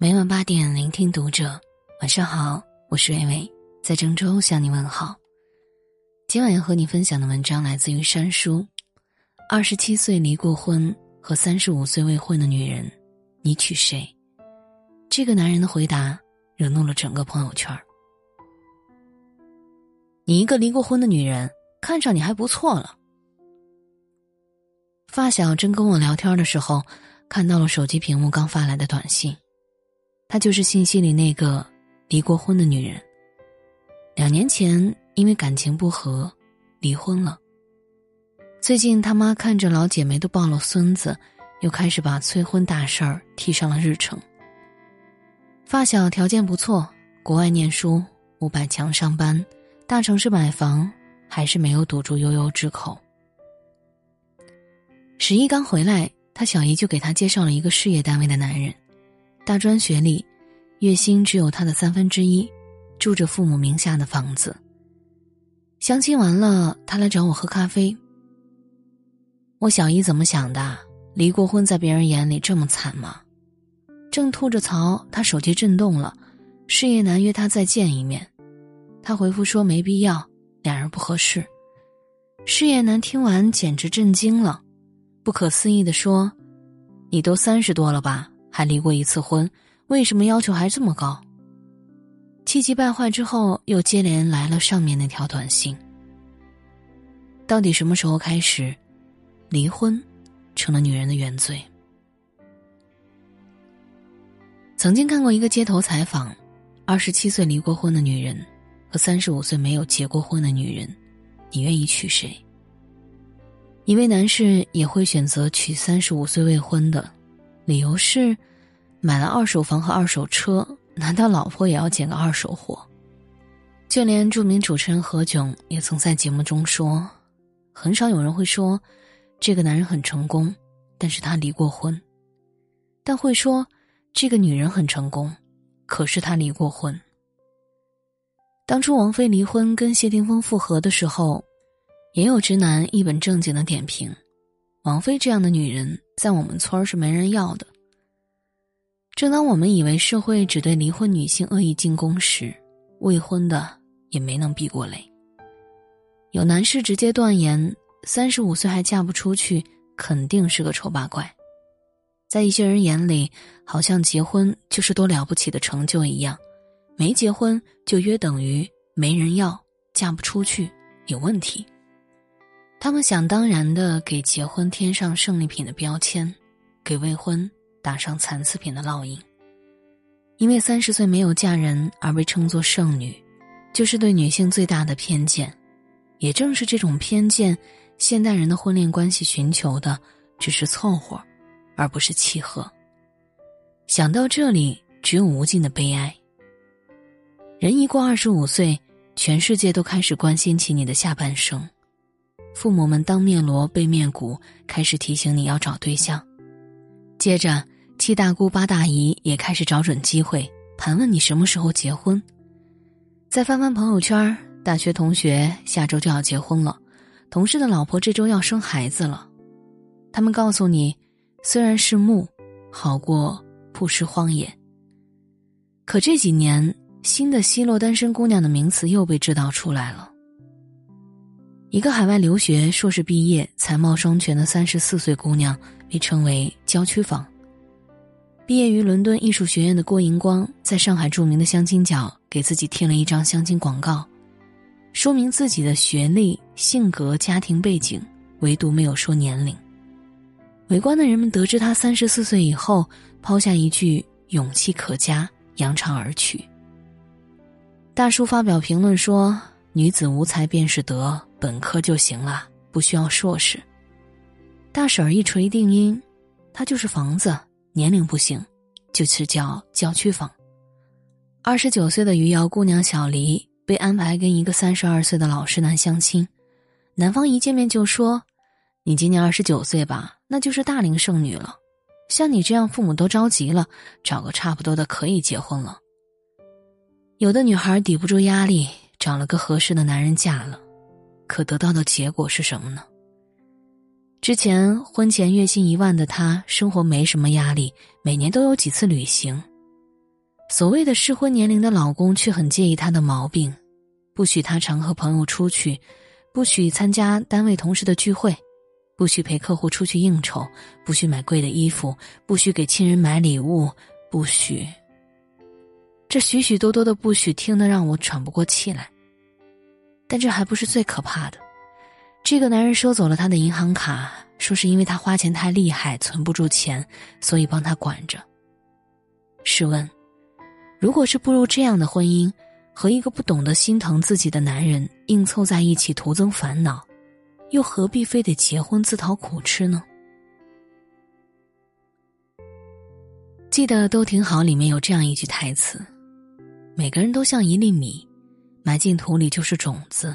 每晚八点，聆听读者。晚上好，我是微微，在郑州向你问好。今晚要和你分享的文章来自于山叔。二十七岁离过婚和三十五岁未婚的女人，你娶谁？这个男人的回答惹怒了整个朋友圈。你一个离过婚的女人，看上你还不错了。发小正跟我聊天的时候，看到了手机屏幕刚发来的短信。她就是信息里那个离过婚的女人。两年前因为感情不和，离婚了。最近他妈看着老姐妹都抱了孙子，又开始把催婚大事儿提上了日程。发小条件不错，国外念书，五百强上班，大城市买房，还是没有堵住悠悠之口。十一刚回来，他小姨就给他介绍了一个事业单位的男人。大专学历，月薪只有他的三分之一，住着父母名下的房子。相亲完了，他来找我喝咖啡。我小姨怎么想的？离过婚在别人眼里这么惨吗？正吐着槽，他手机震动了，事业男约他再见一面，他回复说没必要，俩人不合适。事业男听完简直震惊了，不可思议的说：“你都三十多了吧？”还离过一次婚，为什么要求还这么高？气急败坏之后，又接连来了上面那条短信。到底什么时候开始，离婚成了女人的原罪？曾经看过一个街头采访，二十七岁离过婚的女人和三十五岁没有结过婚的女人，你愿意娶谁？一位男士也会选择娶三十五岁未婚的。理由是，买了二手房和二手车，难道老婆也要捡个二手货？就连著名主持人何炅也曾在节目中说，很少有人会说，这个男人很成功，但是他离过婚，但会说，这个女人很成功，可是他离过婚。当初王菲离婚跟谢霆锋复合的时候，也有直男一本正经的点评。王菲这样的女人，在我们村儿是没人要的。正当我们以为社会只对离婚女性恶意进攻时，未婚的也没能避过雷。有男士直接断言，三十五岁还嫁不出去，肯定是个丑八怪。在一些人眼里，好像结婚就是多了不起的成就一样，没结婚就约等于没人要，嫁不出去，有问题。他们想当然的给结婚添上胜利品的标签，给未婚打上残次品的烙印。因为三十岁没有嫁人而被称作剩女，就是对女性最大的偏见。也正是这种偏见，现代人的婚恋关系寻求的只是凑合，而不是契合。想到这里，只有无尽的悲哀。人一过二十五岁，全世界都开始关心起你的下半生。父母们当面锣背面鼓，开始提醒你要找对象。接着，七大姑八大姨也开始找准机会盘问你什么时候结婚。再翻翻朋友圈，大学同学下周就要结婚了，同事的老婆这周要生孩子了。他们告诉你，虽然是木，好过曝尸荒野。可这几年，新的奚落单身姑娘的名词又被制造出来了。一个海外留学硕士毕业、才貌双全的三十四岁姑娘，被称为“郊区房”。毕业于伦敦艺术学院的郭银光，在上海著名的相亲角给自己贴了一张相亲广告，说明自己的学历、性格、家庭背景，唯独没有说年龄。围观的人们得知他三十四岁以后，抛下一句“勇气可嘉”，扬长而去。大叔发表评论说：“女子无才便是德。”本科就行了，不需要硕士。大婶儿一锤定音，他就是房子，年龄不行，就是叫郊区房。二十九岁的余姚姑娘小黎被安排跟一个三十二岁的老实男相亲，男方一见面就说：“你今年二十九岁吧，那就是大龄剩女了。像你这样，父母都着急了，找个差不多的可以结婚了。”有的女孩抵不住压力，找了个合适的男人嫁了。可得到的结果是什么呢？之前婚前月薪一万的他，生活没什么压力，每年都有几次旅行，所谓的适婚年龄的老公却很介意她的毛病，不许她常和朋友出去，不许参加单位同事的聚会，不许陪客户出去应酬，不许买贵的衣服，不许给亲人买礼物，不许。这许许多多的不许，听得让我喘不过气来。但这还不是最可怕的，这个男人收走了他的银行卡，说是因为他花钱太厉害，存不住钱，所以帮他管着。试问，如果是步入这样的婚姻，和一个不懂得心疼自己的男人硬凑在一起，徒增烦恼，又何必非得结婚自讨苦吃呢？记得《都挺好》里面有这样一句台词。每个人都像一粒米，埋进土里就是种子，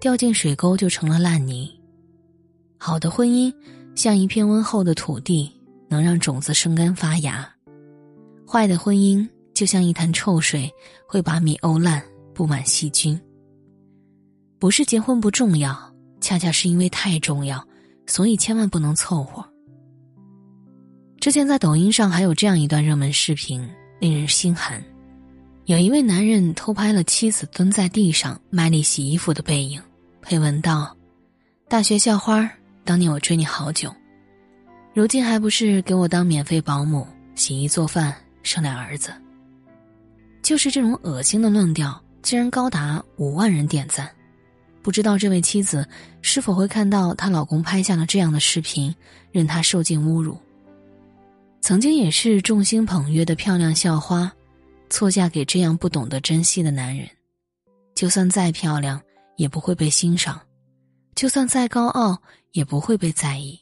掉进水沟就成了烂泥。好的婚姻像一片温厚的土地，能让种子生根发芽；坏的婚姻就像一潭臭水，会把米沤烂，布满细菌。不是结婚不重要，恰恰是因为太重要，所以千万不能凑合。之前在抖音上还有这样一段热门视频，令人心寒。有一位男人偷拍了妻子蹲在地上卖力洗衣服的背影，配文道：“大学校花，当年我追你好久，如今还不是给我当免费保姆，洗衣做饭，生俩儿子。”就是这种恶心的论调，竟然高达五万人点赞。不知道这位妻子是否会看到她老公拍下了这样的视频，任她受尽侮辱。曾经也是众星捧月的漂亮校花。错嫁给这样不懂得珍惜的男人，就算再漂亮也不会被欣赏，就算再高傲也不会被在意。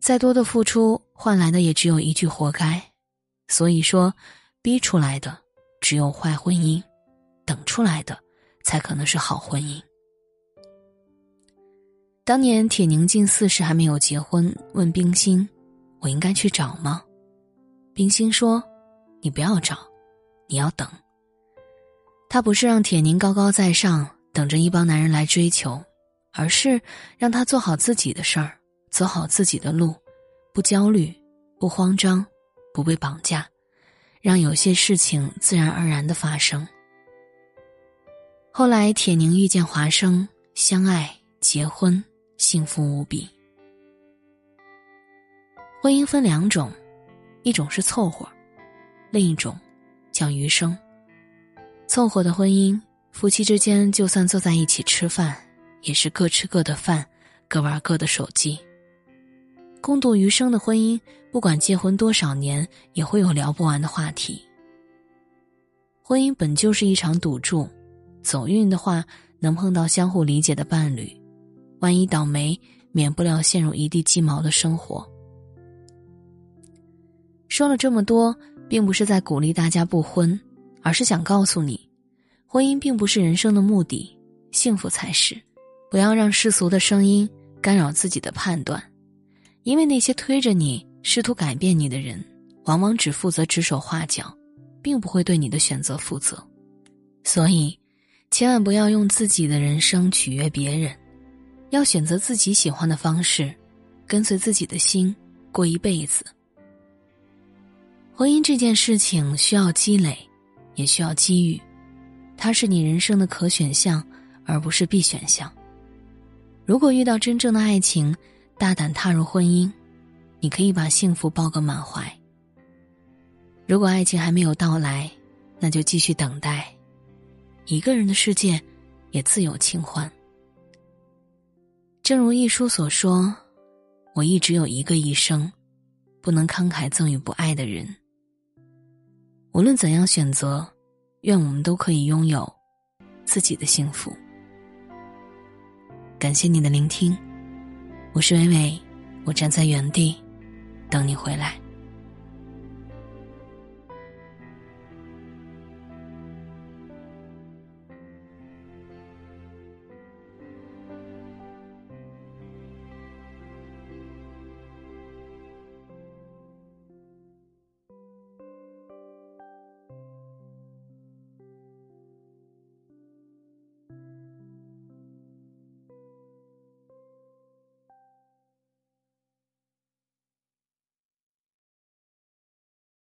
再多的付出换来的也只有一句“活该”。所以说，逼出来的只有坏婚姻，等出来的才可能是好婚姻。当年铁凝近四十还没有结婚，问冰心：“我应该去找吗？”冰心说。你不要找，你要等。他不是让铁凝高高在上，等着一帮男人来追求，而是让他做好自己的事儿，走好自己的路，不焦虑，不慌张，不被绑架，让有些事情自然而然的发生。后来，铁凝遇见华生，相爱结婚，幸福无比。婚姻分两种，一种是凑合。另一种，叫余生。凑合的婚姻，夫妻之间就算坐在一起吃饭，也是各吃各的饭，各玩各的手机。共度余生的婚姻，不管结婚多少年，也会有聊不完的话题。婚姻本就是一场赌注，走运的话能碰到相互理解的伴侣，万一倒霉，免不了陷入一地鸡毛的生活。说了这么多。并不是在鼓励大家不婚，而是想告诉你，婚姻并不是人生的目的，幸福才是。不要让世俗的声音干扰自己的判断，因为那些推着你、试图改变你的人，往往只负责指手画脚，并不会对你的选择负责。所以，千万不要用自己的人生取悦别人，要选择自己喜欢的方式，跟随自己的心过一辈子。婚姻这件事情需要积累，也需要机遇，它是你人生的可选项，而不是必选项。如果遇到真正的爱情，大胆踏入婚姻，你可以把幸福抱个满怀。如果爱情还没有到来，那就继续等待。一个人的世界，也自有清欢。正如一书所说：“我一直有一个一生，不能慷慨赠予不爱的人。”无论怎样选择，愿我们都可以拥有自己的幸福。感谢你的聆听，我是伟伟，我站在原地等你回来。